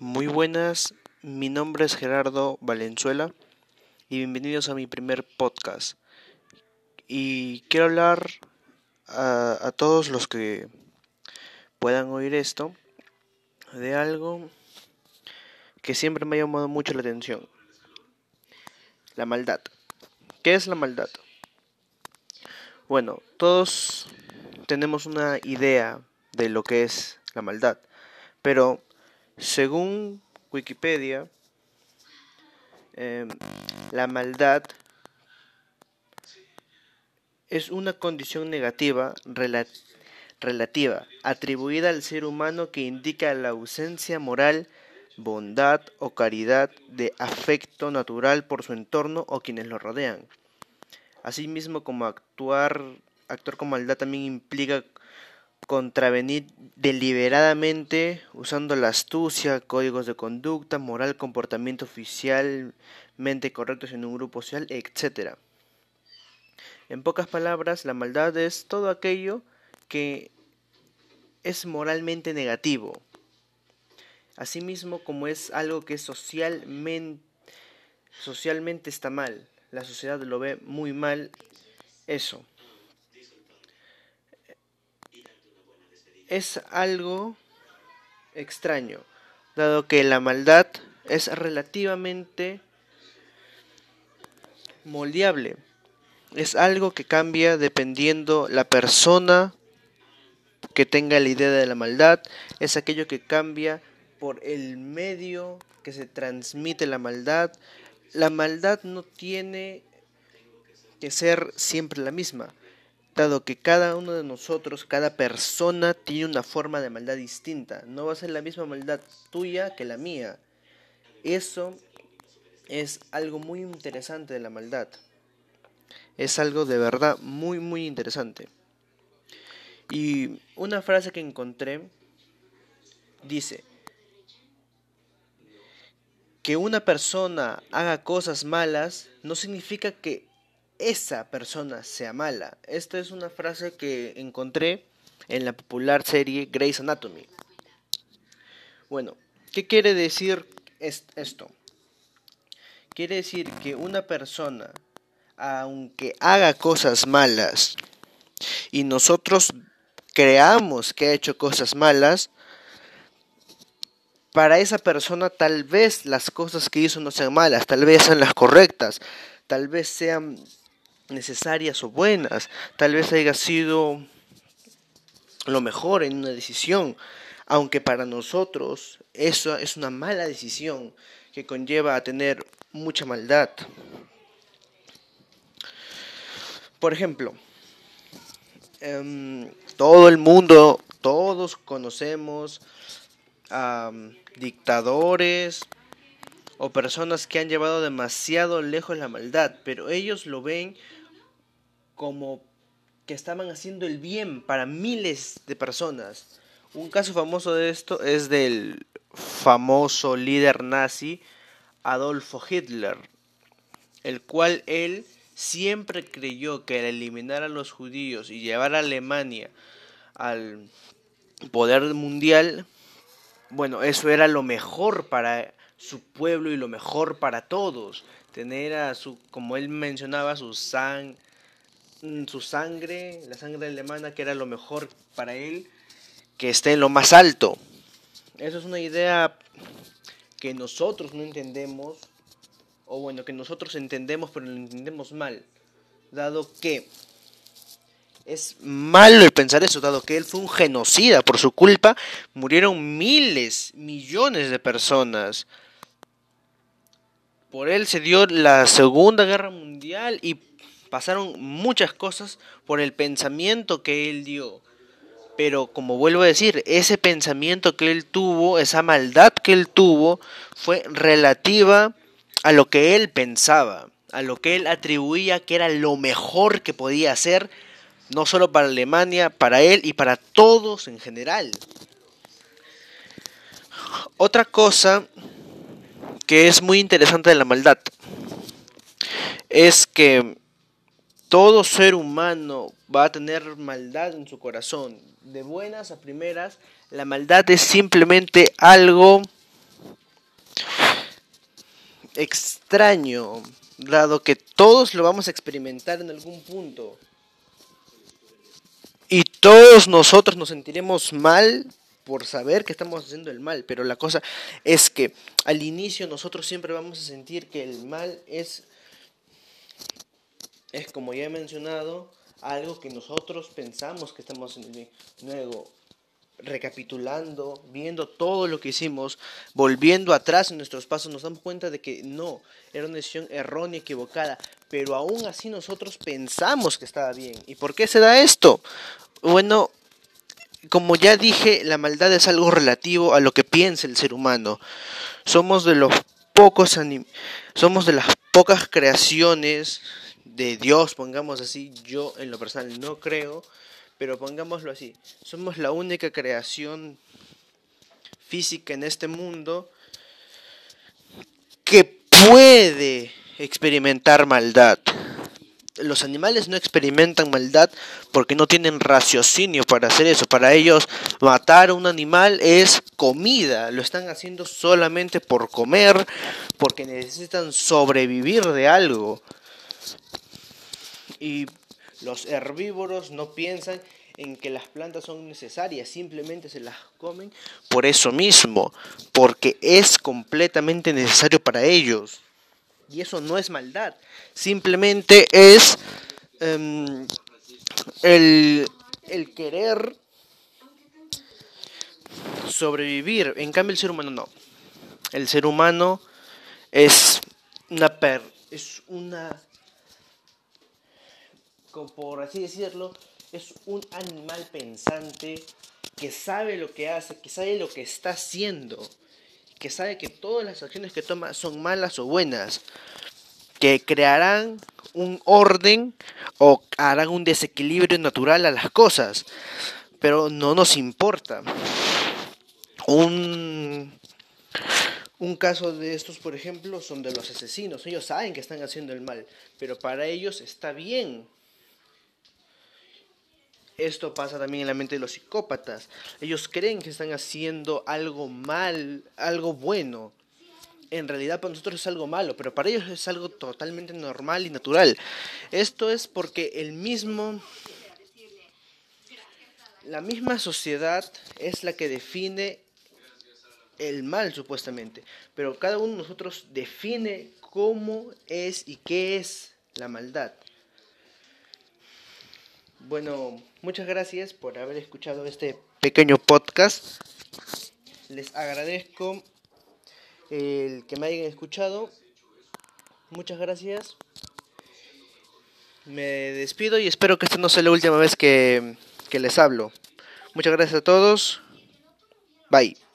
Muy buenas, mi nombre es Gerardo Valenzuela y bienvenidos a mi primer podcast. Y quiero hablar a, todos los que puedan oír esto de algo que siempre me ha llamado mucho la atención. La maldad. ¿Qué es la maldad? Bueno, todos tenemos una idea de lo que es la maldad, pero según Wikipedia, eh, la maldad es una condición negativa relativa atribuida al ser humano que indica la ausencia moral, bondad o caridad de afecto natural por su entorno o quienes lo rodean. Asimismo, como actuar, actuar con maldad también implica contravenir deliberadamente usando la astucia, códigos de conducta, moral, comportamiento oficialmente correctos en un grupo social, etc. En pocas palabras, la maldad es todo aquello que es moralmente negativo. Asimismo, como es algo que socialmente, socialmente está mal, la sociedad lo ve muy mal, eso. Es algo extraño, dado que la maldad es relativamente moldeable. Es algo que cambia dependiendo la persona que tenga la idea de la maldad, es aquello que cambia por el medio que se transmite la maldad. La maldad no tiene que ser siempre la misma que cada uno de nosotros, cada persona tiene una forma de maldad distinta. No va a ser la misma maldad tuya que la mía. Eso es algo muy interesante de la maldad. Es algo de verdad muy, muy interesante. Y una frase que encontré dice, que una persona haga cosas malas no significa que esa persona sea mala. Esta es una frase que encontré en la popular serie Grey's Anatomy. Bueno, ¿qué quiere decir esto? Quiere decir que una persona, aunque haga cosas malas, y nosotros creamos que ha hecho cosas malas, para esa persona tal vez las cosas que hizo no sean malas, tal vez sean las correctas, tal vez sean necesarias o buenas, tal vez haya sido lo mejor en una decisión, aunque para nosotros eso es una mala decisión que conlleva a tener mucha maldad. Por ejemplo, em, todo el mundo, todos conocemos a dictadores, o personas que han llevado demasiado lejos la maldad, pero ellos lo ven como que estaban haciendo el bien para miles de personas. Un caso famoso de esto es del famoso líder nazi Adolfo Hitler, el cual él siempre creyó que al eliminar a los judíos y llevar a Alemania al poder mundial, bueno, eso era lo mejor para su pueblo y lo mejor para todos. Tener a su, como él mencionaba, su sang, Mm, su sangre, la sangre alemana, que era lo mejor para él, que esté en lo más alto. Eso es una idea que nosotros no entendemos, o bueno, que nosotros entendemos, pero lo entendemos mal, dado que es malo el pensar eso, dado que él fue un genocida, por su culpa murieron miles, millones de personas. Por él se dio la Segunda Guerra Mundial y pasaron muchas cosas por el pensamiento que él dio. Pero como vuelvo a decir, ese pensamiento que él tuvo, esa maldad que él tuvo, fue relativa a lo que él pensaba, a lo que él atribuía que era lo mejor que podía hacer, no solo para Alemania, para él y para todos en general. Otra cosa que es muy interesante de la maldad es que todo ser humano va a tener maldad en su corazón. De buenas a primeras, la maldad es simplemente algo extraño, dado que todos lo vamos a experimentar en algún punto. Y todos nosotros nos sentiremos mal por saber que estamos haciendo el mal, pero la cosa es que al inicio nosotros siempre vamos a sentir que el mal es, es como ya he mencionado, algo que nosotros pensamos que estamos haciendo bien. Luego, recapitulando, viendo todo lo que hicimos, volviendo atrás en nuestros pasos, nos damos cuenta de que no, era una decisión errónea, equivocada, pero aún así nosotros pensamos que estaba bien. ¿Y por qué se da esto? Bueno, como ya dije, la maldad es algo relativo a lo que piensa el ser humano. Somos de los pocos somos de las pocas creaciones de Dios, pongamos así, yo en lo personal no creo, pero pongámoslo así, somos la única creación física en este mundo que puede experimentar maldad los animales no experimentan maldad porque no tienen raciocinio para hacer eso. Para ellos matar a un animal es comida. Lo están haciendo solamente por comer, porque necesitan sobrevivir de algo. Y los herbívoros no piensan en que las plantas son necesarias, simplemente se las comen por eso mismo, porque es completamente necesario para ellos. Y eso no es maldad, simplemente es em, el, el querer sobrevivir. En cambio el ser humano no. El ser humano es una per es una por así decirlo, es un animal pensante que sabe lo que hace, que sabe lo que está haciendo que sabe que todas las acciones que toma son malas o buenas, que crearán un orden o harán un desequilibrio natural a las cosas, pero no nos importa. Un, un caso de estos, por ejemplo, son de los asesinos. Ellos saben que están haciendo el mal, pero para ellos está bien esto pasa también en la mente de los psicópatas. Ellos creen que están haciendo algo mal, algo bueno. En realidad para nosotros es algo malo, pero para ellos es algo totalmente normal y natural. Esto es porque el mismo la misma sociedad es la que define el mal supuestamente, pero cada uno de nosotros define cómo es y qué es la maldad. Bueno, muchas gracias por haber escuchado este pequeño podcast. Les agradezco el que me hayan escuchado. Muchas gracias. Me despido y espero que esta no sea la última vez que, que les hablo. Muchas gracias a todos. Bye.